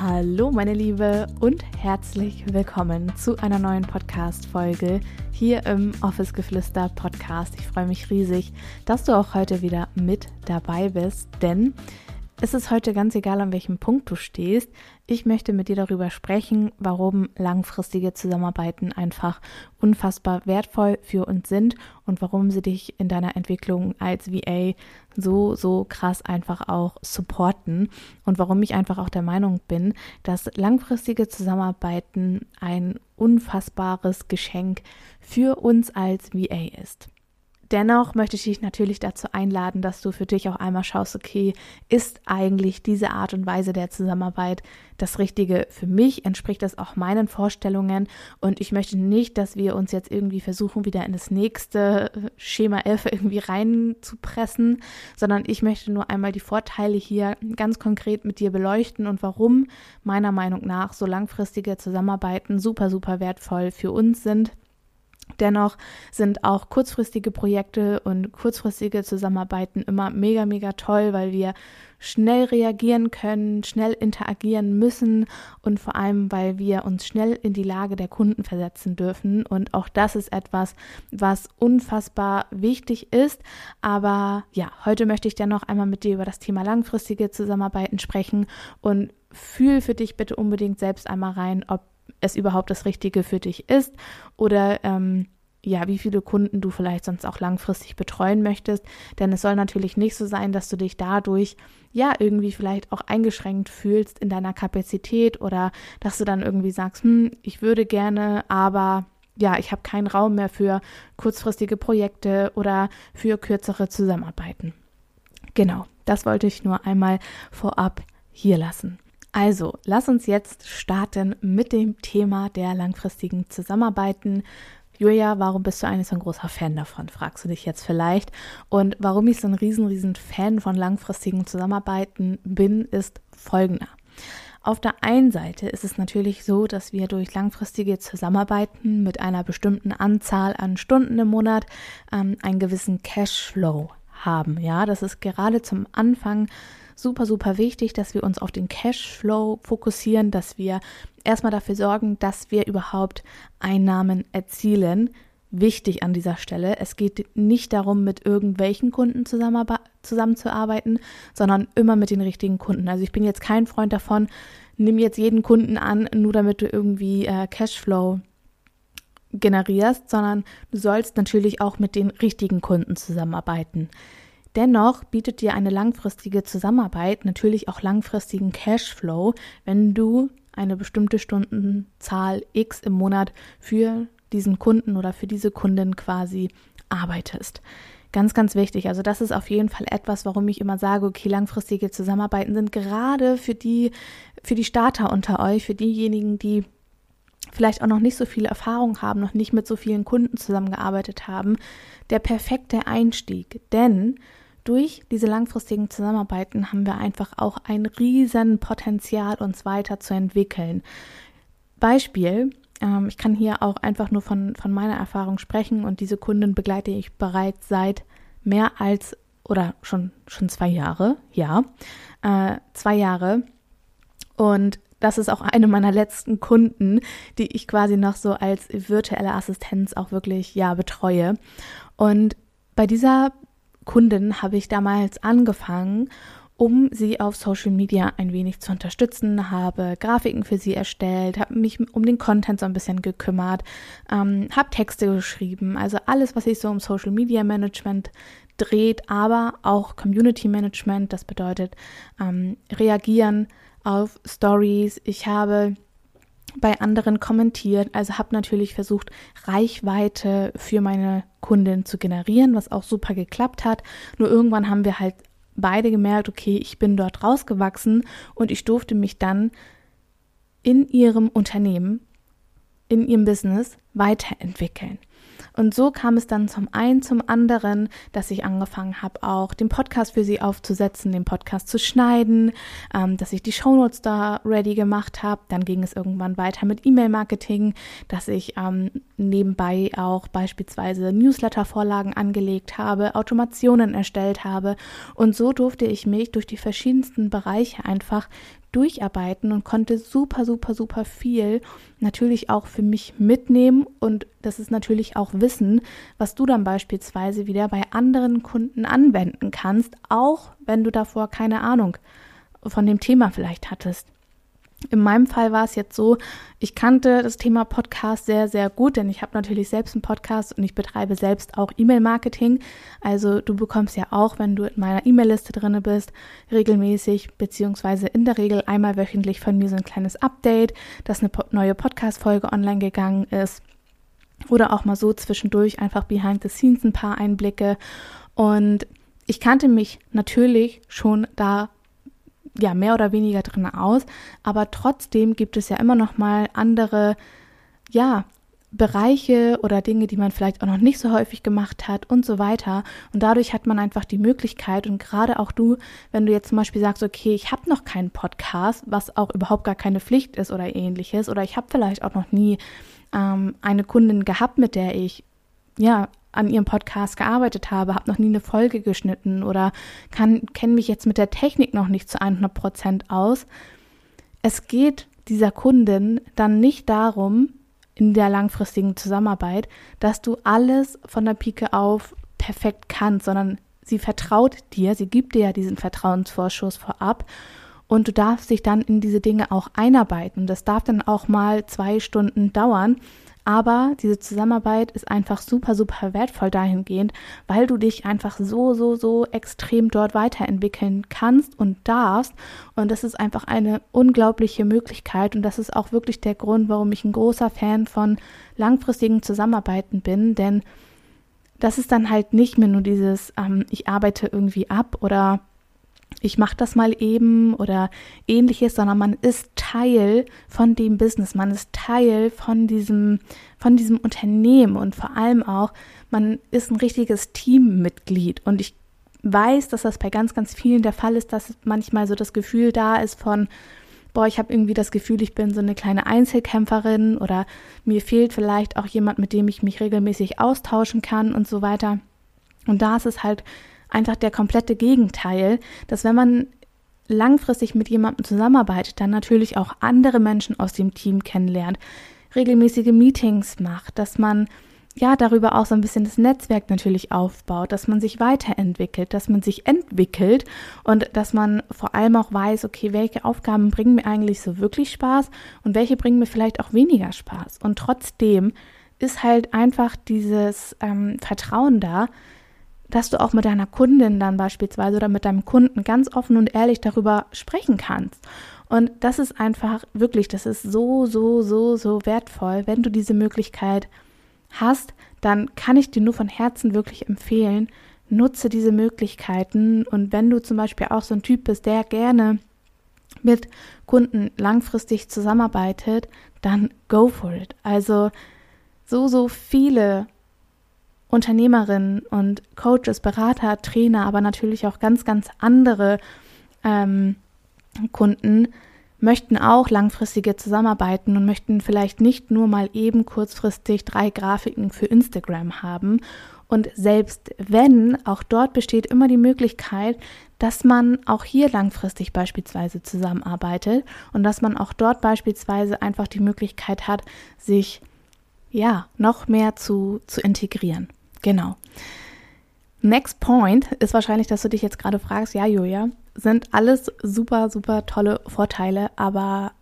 Hallo meine Liebe und herzlich willkommen zu einer neuen Podcast-Folge hier im Office Geflüster Podcast. Ich freue mich riesig, dass du auch heute wieder mit dabei bist, denn es ist heute ganz egal, an welchem Punkt du stehst. Ich möchte mit dir darüber sprechen, warum langfristige Zusammenarbeiten einfach unfassbar wertvoll für uns sind und warum sie dich in deiner Entwicklung als VA so, so krass einfach auch supporten und warum ich einfach auch der Meinung bin, dass langfristige Zusammenarbeiten ein unfassbares Geschenk für uns als VA ist. Dennoch möchte ich dich natürlich dazu einladen, dass du für dich auch einmal schaust, okay, ist eigentlich diese Art und Weise der Zusammenarbeit das Richtige für mich? Entspricht das auch meinen Vorstellungen? Und ich möchte nicht, dass wir uns jetzt irgendwie versuchen, wieder in das nächste Schema 11 irgendwie reinzupressen, sondern ich möchte nur einmal die Vorteile hier ganz konkret mit dir beleuchten und warum meiner Meinung nach so langfristige Zusammenarbeiten super, super wertvoll für uns sind Dennoch sind auch kurzfristige Projekte und kurzfristige Zusammenarbeiten immer mega, mega toll, weil wir schnell reagieren können, schnell interagieren müssen und vor allem, weil wir uns schnell in die Lage der Kunden versetzen dürfen. Und auch das ist etwas, was unfassbar wichtig ist. Aber ja, heute möchte ich dann noch einmal mit dir über das Thema langfristige Zusammenarbeiten sprechen und fühl für dich bitte unbedingt selbst einmal rein, ob es überhaupt das Richtige für dich ist oder ähm, ja, wie viele Kunden du vielleicht sonst auch langfristig betreuen möchtest. Denn es soll natürlich nicht so sein, dass du dich dadurch ja irgendwie vielleicht auch eingeschränkt fühlst in deiner Kapazität oder dass du dann irgendwie sagst, hm, ich würde gerne, aber ja, ich habe keinen Raum mehr für kurzfristige Projekte oder für kürzere Zusammenarbeiten. Genau, das wollte ich nur einmal vorab hier lassen. Also, lass uns jetzt starten mit dem Thema der langfristigen Zusammenarbeiten. Julia, warum bist du eigentlich so ein großer Fan davon, fragst du dich jetzt vielleicht. Und warum ich so ein riesen, riesen Fan von langfristigen Zusammenarbeiten bin, ist folgender. Auf der einen Seite ist es natürlich so, dass wir durch langfristige Zusammenarbeiten mit einer bestimmten Anzahl an Stunden im Monat ähm, einen gewissen Cashflow haben. Ja, das ist gerade zum Anfang super, super wichtig, dass wir uns auf den Cashflow fokussieren, dass wir erstmal dafür sorgen, dass wir überhaupt Einnahmen erzielen. Wichtig an dieser Stelle, es geht nicht darum, mit irgendwelchen Kunden zusammenzuarbeiten, sondern immer mit den richtigen Kunden. Also ich bin jetzt kein Freund davon, nimm jetzt jeden Kunden an, nur damit du irgendwie äh, Cashflow generierst, sondern du sollst natürlich auch mit den richtigen Kunden zusammenarbeiten. Dennoch bietet dir eine langfristige Zusammenarbeit natürlich auch langfristigen Cashflow, wenn du eine bestimmte Stundenzahl X im Monat für diesen Kunden oder für diese Kundin quasi arbeitest. Ganz, ganz wichtig. Also das ist auf jeden Fall etwas, warum ich immer sage, okay, langfristige Zusammenarbeiten sind gerade für die, für die Starter unter euch, für diejenigen, die vielleicht auch noch nicht so viel Erfahrung haben, noch nicht mit so vielen Kunden zusammengearbeitet haben, der perfekte Einstieg. Denn durch diese langfristigen Zusammenarbeiten haben wir einfach auch ein riesen Potenzial, uns weiterzuentwickeln. Beispiel, ähm, ich kann hier auch einfach nur von, von meiner Erfahrung sprechen und diese Kunden begleite ich bereits seit mehr als oder schon, schon zwei Jahre, ja, äh, zwei Jahre. Und das ist auch eine meiner letzten Kunden, die ich quasi noch so als virtuelle Assistenz auch wirklich, ja, betreue. Und bei dieser Kundin habe ich damals angefangen, um sie auf Social Media ein wenig zu unterstützen, habe Grafiken für sie erstellt, habe mich um den Content so ein bisschen gekümmert, ähm, habe Texte geschrieben, also alles, was sich so um Social Media Management dreht, aber auch Community Management, das bedeutet ähm, reagieren auf Stories. Ich habe bei anderen kommentiert. Also habe natürlich versucht, Reichweite für meine Kundin zu generieren, was auch super geklappt hat. Nur irgendwann haben wir halt beide gemerkt, okay, ich bin dort rausgewachsen und ich durfte mich dann in ihrem Unternehmen in ihrem Business weiterentwickeln. Und so kam es dann zum einen zum anderen, dass ich angefangen habe, auch den Podcast für sie aufzusetzen, den Podcast zu schneiden, ähm, dass ich die Shownotes da ready gemacht habe. Dann ging es irgendwann weiter mit E-Mail-Marketing, dass ich ähm, nebenbei auch beispielsweise Newsletter-Vorlagen angelegt habe, Automationen erstellt habe. Und so durfte ich mich durch die verschiedensten Bereiche einfach durcharbeiten und konnte super, super, super viel natürlich auch für mich mitnehmen und das ist natürlich auch Wissen, was du dann beispielsweise wieder bei anderen Kunden anwenden kannst, auch wenn du davor keine Ahnung von dem Thema vielleicht hattest. In meinem Fall war es jetzt so, ich kannte das Thema Podcast sehr, sehr gut, denn ich habe natürlich selbst einen Podcast und ich betreibe selbst auch E-Mail-Marketing. Also du bekommst ja auch, wenn du in meiner E-Mail-Liste drin bist, regelmäßig beziehungsweise in der Regel einmal wöchentlich von mir so ein kleines Update, dass eine neue Podcast-Folge online gegangen ist. Oder auch mal so zwischendurch einfach behind the scenes ein paar Einblicke. Und ich kannte mich natürlich schon da ja mehr oder weniger drin aus, aber trotzdem gibt es ja immer noch mal andere ja Bereiche oder Dinge, die man vielleicht auch noch nicht so häufig gemacht hat und so weiter. Und dadurch hat man einfach die Möglichkeit und gerade auch du, wenn du jetzt zum Beispiel sagst, okay, ich habe noch keinen Podcast, was auch überhaupt gar keine Pflicht ist oder ähnliches, oder ich habe vielleicht auch noch nie ähm, eine Kundin gehabt, mit der ich ja an ihrem Podcast gearbeitet habe, habe noch nie eine Folge geschnitten oder kenne mich jetzt mit der Technik noch nicht zu 100 Prozent aus. Es geht dieser Kundin dann nicht darum, in der langfristigen Zusammenarbeit, dass du alles von der Pike auf perfekt kannst, sondern sie vertraut dir, sie gibt dir ja diesen Vertrauensvorschuss vorab und du darfst dich dann in diese Dinge auch einarbeiten. Das darf dann auch mal zwei Stunden dauern, aber diese Zusammenarbeit ist einfach super, super wertvoll dahingehend, weil du dich einfach so, so, so extrem dort weiterentwickeln kannst und darfst. Und das ist einfach eine unglaubliche Möglichkeit. Und das ist auch wirklich der Grund, warum ich ein großer Fan von langfristigen Zusammenarbeiten bin. Denn das ist dann halt nicht mehr nur dieses, ähm, ich arbeite irgendwie ab oder ich mache das mal eben oder ähnliches, sondern man ist Teil von dem Business, man ist Teil von diesem, von diesem Unternehmen und vor allem auch, man ist ein richtiges Teammitglied. Und ich weiß, dass das bei ganz, ganz vielen der Fall ist, dass manchmal so das Gefühl da ist von, boah, ich habe irgendwie das Gefühl, ich bin so eine kleine Einzelkämpferin oder mir fehlt vielleicht auch jemand, mit dem ich mich regelmäßig austauschen kann und so weiter. Und da ist es halt einfach der komplette Gegenteil, dass wenn man langfristig mit jemandem zusammenarbeitet, dann natürlich auch andere Menschen aus dem Team kennenlernt, regelmäßige Meetings macht, dass man ja darüber auch so ein bisschen das Netzwerk natürlich aufbaut, dass man sich weiterentwickelt, dass man sich entwickelt und dass man vor allem auch weiß, okay, welche Aufgaben bringen mir eigentlich so wirklich Spaß und welche bringen mir vielleicht auch weniger Spaß. Und trotzdem ist halt einfach dieses ähm, Vertrauen da, dass du auch mit deiner Kundin dann beispielsweise oder mit deinem Kunden ganz offen und ehrlich darüber sprechen kannst. Und das ist einfach wirklich, das ist so, so, so, so wertvoll. Wenn du diese Möglichkeit hast, dann kann ich dir nur von Herzen wirklich empfehlen, nutze diese Möglichkeiten. Und wenn du zum Beispiel auch so ein Typ bist, der gerne mit Kunden langfristig zusammenarbeitet, dann go for it. Also so, so viele Unternehmerinnen und Coaches, Berater, Trainer, aber natürlich auch ganz, ganz andere ähm, Kunden möchten auch langfristige zusammenarbeiten und möchten vielleicht nicht nur mal eben kurzfristig drei Grafiken für Instagram haben. Und selbst wenn, auch dort besteht immer die Möglichkeit, dass man auch hier langfristig beispielsweise zusammenarbeitet und dass man auch dort beispielsweise einfach die Möglichkeit hat, sich ja noch mehr zu, zu integrieren. Genau. Next point ist wahrscheinlich, dass du dich jetzt gerade fragst, ja, Julia, sind alles super, super tolle Vorteile, aber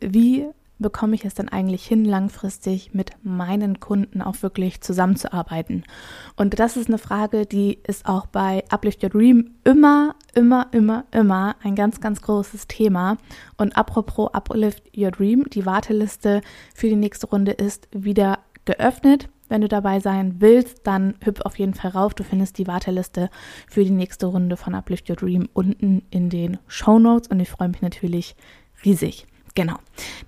wie bekomme ich es denn eigentlich hin, langfristig mit meinen Kunden auch wirklich zusammenzuarbeiten? Und das ist eine Frage, die ist auch bei Uplift Your Dream immer, immer, immer, immer ein ganz, ganz großes Thema. Und apropos Uplift Your Dream, die Warteliste für die nächste Runde ist wieder geöffnet. Wenn du dabei sein willst, dann hüpf auf jeden Fall rauf. Du findest die Warteliste für die nächste Runde von Uplift Your Dream unten in den Show Notes und ich freue mich natürlich riesig. Genau.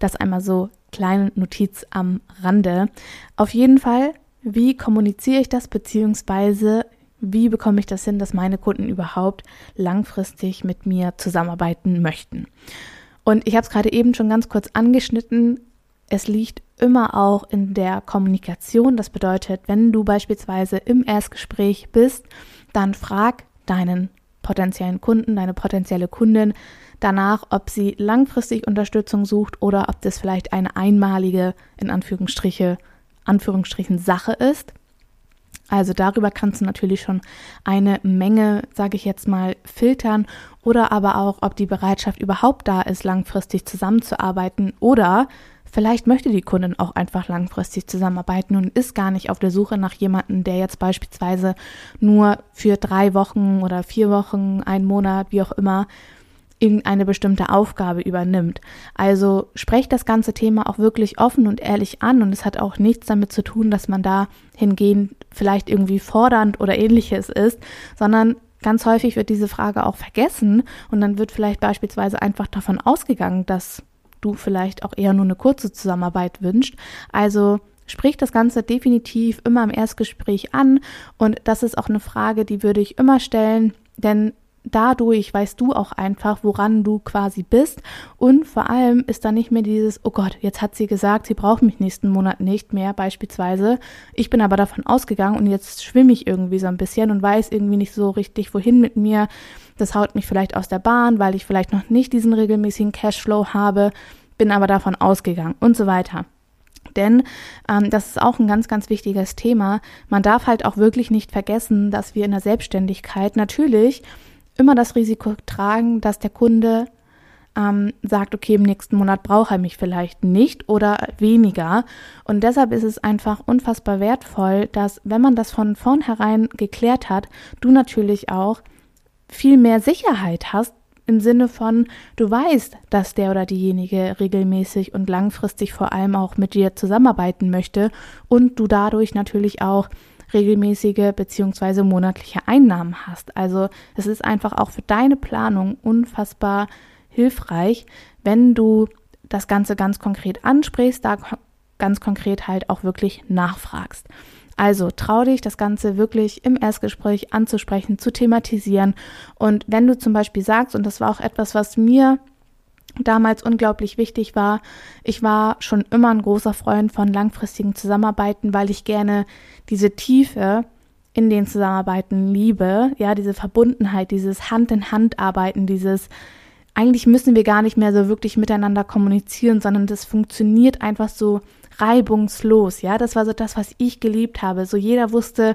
Das einmal so kleine Notiz am Rande. Auf jeden Fall, wie kommuniziere ich das, beziehungsweise wie bekomme ich das hin, dass meine Kunden überhaupt langfristig mit mir zusammenarbeiten möchten. Und ich habe es gerade eben schon ganz kurz angeschnitten. Es liegt immer auch in der Kommunikation. Das bedeutet, wenn du beispielsweise im Erstgespräch bist, dann frag deinen potenziellen Kunden, deine potenzielle Kundin danach, ob sie langfristig Unterstützung sucht oder ob das vielleicht eine einmalige, in Anführungsstriche, Anführungsstrichen Sache ist. Also darüber kannst du natürlich schon eine Menge, sage ich jetzt mal, filtern oder aber auch, ob die Bereitschaft überhaupt da ist, langfristig zusammenzuarbeiten oder vielleicht möchte die Kundin auch einfach langfristig zusammenarbeiten und ist gar nicht auf der Suche nach jemandem, der jetzt beispielsweise nur für drei Wochen oder vier Wochen, einen Monat, wie auch immer, irgendeine bestimmte Aufgabe übernimmt. Also sprecht das ganze Thema auch wirklich offen und ehrlich an und es hat auch nichts damit zu tun, dass man da hingehend vielleicht irgendwie fordernd oder ähnliches ist, sondern ganz häufig wird diese Frage auch vergessen und dann wird vielleicht beispielsweise einfach davon ausgegangen, dass du vielleicht auch eher nur eine kurze Zusammenarbeit wünscht. Also sprich das Ganze definitiv immer im Erstgespräch an und das ist auch eine Frage, die würde ich immer stellen, denn dadurch weißt du auch einfach, woran du quasi bist. Und vor allem ist da nicht mehr dieses, oh Gott, jetzt hat sie gesagt, sie braucht mich nächsten Monat nicht mehr, beispielsweise. Ich bin aber davon ausgegangen und jetzt schwimme ich irgendwie so ein bisschen und weiß irgendwie nicht so richtig, wohin mit mir. Das haut mich vielleicht aus der Bahn, weil ich vielleicht noch nicht diesen regelmäßigen Cashflow habe, bin aber davon ausgegangen und so weiter. Denn ähm, das ist auch ein ganz, ganz wichtiges Thema. Man darf halt auch wirklich nicht vergessen, dass wir in der Selbstständigkeit natürlich immer das Risiko tragen, dass der Kunde ähm, sagt, okay, im nächsten Monat braucht er mich vielleicht nicht oder weniger. Und deshalb ist es einfach unfassbar wertvoll, dass, wenn man das von vornherein geklärt hat, du natürlich auch viel mehr Sicherheit hast, im Sinne von, du weißt, dass der oder diejenige regelmäßig und langfristig vor allem auch mit dir zusammenarbeiten möchte und du dadurch natürlich auch regelmäßige bzw. monatliche Einnahmen hast. Also es ist einfach auch für deine Planung unfassbar hilfreich, wenn du das Ganze ganz konkret ansprichst, da ganz konkret halt auch wirklich nachfragst. Also trau dich, das Ganze wirklich im Erstgespräch anzusprechen, zu thematisieren. Und wenn du zum Beispiel sagst, und das war auch etwas, was mir damals unglaublich wichtig war. Ich war schon immer ein großer Freund von langfristigen Zusammenarbeiten, weil ich gerne diese Tiefe in den Zusammenarbeiten liebe, ja, diese Verbundenheit, dieses Hand in Hand arbeiten, dieses eigentlich müssen wir gar nicht mehr so wirklich miteinander kommunizieren, sondern das funktioniert einfach so reibungslos, ja, das war so das, was ich geliebt habe. So jeder wusste,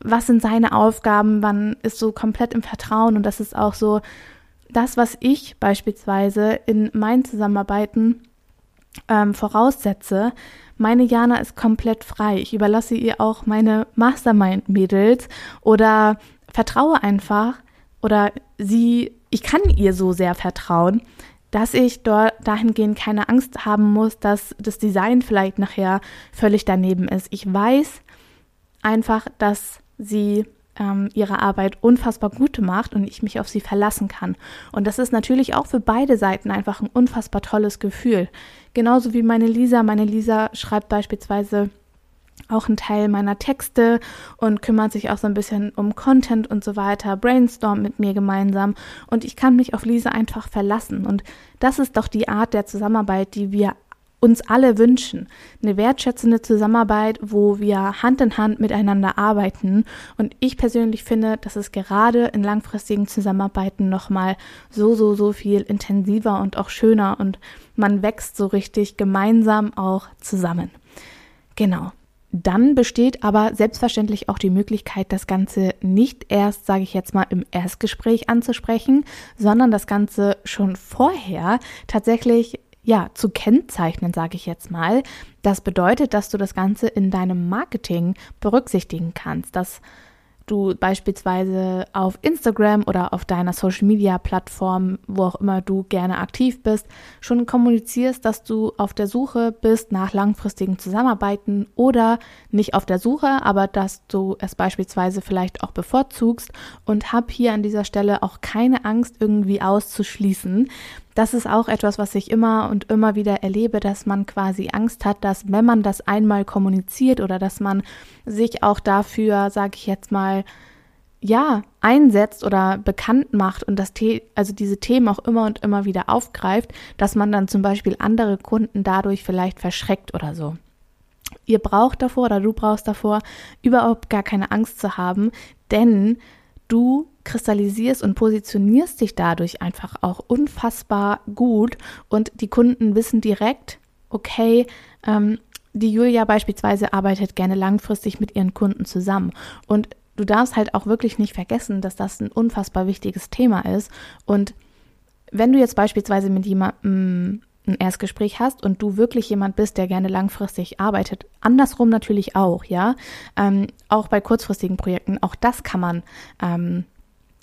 was sind seine Aufgaben, man ist so komplett im Vertrauen und das ist auch so das, was ich beispielsweise in meinen Zusammenarbeiten ähm, voraussetze, meine Jana ist komplett frei. Ich überlasse ihr auch meine Mastermind-Mädels oder vertraue einfach oder sie, ich kann ihr so sehr vertrauen, dass ich dort dahingehend keine Angst haben muss, dass das Design vielleicht nachher völlig daneben ist. Ich weiß einfach, dass sie ähm, ihre Arbeit unfassbar gut macht und ich mich auf sie verlassen kann. Und das ist natürlich auch für beide Seiten einfach ein unfassbar tolles Gefühl. Genauso wie meine Lisa. Meine Lisa schreibt beispielsweise auch einen Teil meiner Texte und kümmert sich auch so ein bisschen um Content und so weiter, brainstormt mit mir gemeinsam und ich kann mich auf Lisa einfach verlassen. Und das ist doch die Art der Zusammenarbeit, die wir uns alle wünschen. Eine wertschätzende Zusammenarbeit, wo wir Hand in Hand miteinander arbeiten. Und ich persönlich finde, dass es gerade in langfristigen Zusammenarbeiten nochmal so, so, so viel intensiver und auch schöner und man wächst so richtig gemeinsam auch zusammen. Genau. Dann besteht aber selbstverständlich auch die Möglichkeit, das Ganze nicht erst, sage ich jetzt mal, im Erstgespräch anzusprechen, sondern das Ganze schon vorher tatsächlich ja, zu kennzeichnen, sage ich jetzt mal. Das bedeutet, dass du das Ganze in deinem Marketing berücksichtigen kannst, dass du beispielsweise auf Instagram oder auf deiner Social Media Plattform, wo auch immer du gerne aktiv bist, schon kommunizierst, dass du auf der Suche bist nach langfristigen Zusammenarbeiten oder nicht auf der Suche, aber dass du es beispielsweise vielleicht auch bevorzugst und hab hier an dieser Stelle auch keine Angst irgendwie auszuschließen, das ist auch etwas, was ich immer und immer wieder erlebe, dass man quasi Angst hat, dass wenn man das einmal kommuniziert oder dass man sich auch dafür, sage ich jetzt mal, ja, einsetzt oder bekannt macht und das The also diese Themen auch immer und immer wieder aufgreift, dass man dann zum Beispiel andere Kunden dadurch vielleicht verschreckt oder so. Ihr braucht davor oder du brauchst davor überhaupt gar keine Angst zu haben, denn du kristallisierst und positionierst dich dadurch einfach auch unfassbar gut. Und die Kunden wissen direkt, okay, ähm, die Julia beispielsweise arbeitet gerne langfristig mit ihren Kunden zusammen. Und du darfst halt auch wirklich nicht vergessen, dass das ein unfassbar wichtiges Thema ist. Und wenn du jetzt beispielsweise mit jemandem ein Erstgespräch hast und du wirklich jemand bist, der gerne langfristig arbeitet, andersrum natürlich auch, ja, ähm, auch bei kurzfristigen Projekten, auch das kann man ähm,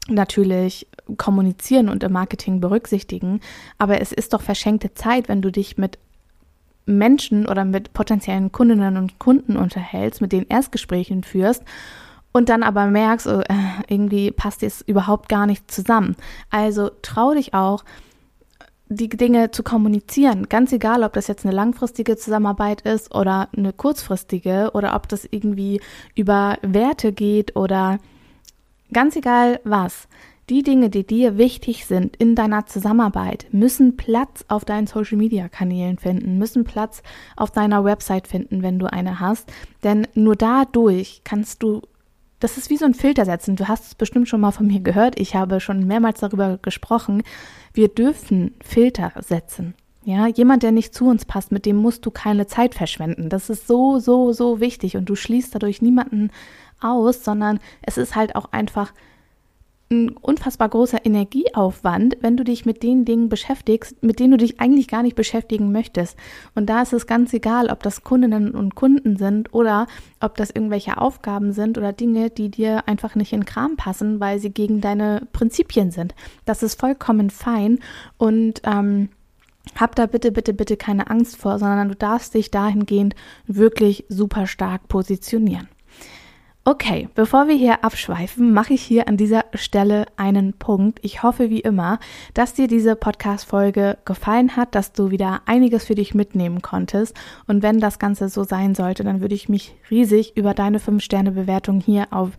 natürlich kommunizieren und im Marketing berücksichtigen, aber es ist doch verschenkte Zeit, wenn du dich mit Menschen oder mit potenziellen Kundinnen und Kunden unterhältst, mit denen Erstgesprächen führst und dann aber merkst, oh, äh, irgendwie passt es überhaupt gar nicht zusammen. Also trau dich auch, die Dinge zu kommunizieren, ganz egal, ob das jetzt eine langfristige Zusammenarbeit ist oder eine kurzfristige oder ob das irgendwie über Werte geht oder Ganz egal was. Die Dinge, die dir wichtig sind in deiner Zusammenarbeit, müssen Platz auf deinen Social-Media-Kanälen finden, müssen Platz auf deiner Website finden, wenn du eine hast. Denn nur dadurch kannst du, das ist wie so ein Filter setzen. Du hast es bestimmt schon mal von mir gehört. Ich habe schon mehrmals darüber gesprochen. Wir dürfen Filter setzen. Ja, jemand, der nicht zu uns passt, mit dem musst du keine Zeit verschwenden. Das ist so, so, so wichtig und du schließt dadurch niemanden aus, sondern es ist halt auch einfach ein unfassbar großer Energieaufwand, wenn du dich mit den Dingen beschäftigst, mit denen du dich eigentlich gar nicht beschäftigen möchtest. Und da ist es ganz egal, ob das Kundinnen und Kunden sind oder ob das irgendwelche Aufgaben sind oder Dinge, die dir einfach nicht in Kram passen, weil sie gegen deine Prinzipien sind. Das ist vollkommen fein und ähm, hab da bitte, bitte, bitte keine Angst vor, sondern du darfst dich dahingehend wirklich super stark positionieren. Okay, bevor wir hier abschweifen, mache ich hier an dieser Stelle einen Punkt. Ich hoffe wie immer, dass dir diese Podcast-Folge gefallen hat, dass du wieder einiges für dich mitnehmen konntest. Und wenn das Ganze so sein sollte, dann würde ich mich riesig über deine 5-Sterne-Bewertung hier auf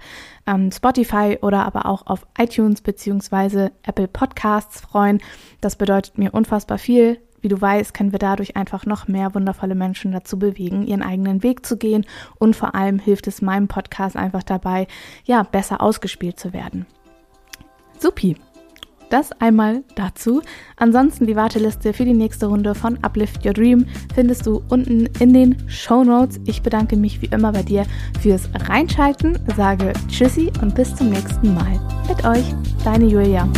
ähm, Spotify oder aber auch auf iTunes bzw. Apple Podcasts freuen. Das bedeutet mir unfassbar viel wie du weißt, können wir dadurch einfach noch mehr wundervolle Menschen dazu bewegen, ihren eigenen Weg zu gehen und vor allem hilft es meinem Podcast einfach dabei, ja, besser ausgespielt zu werden. Supi. Das einmal dazu. Ansonsten die Warteliste für die nächste Runde von Uplift Your Dream findest du unten in den Show Notes. Ich bedanke mich wie immer bei dir fürs Reinschalten, sage Tschüssi und bis zum nächsten Mal. Mit euch, deine Julia.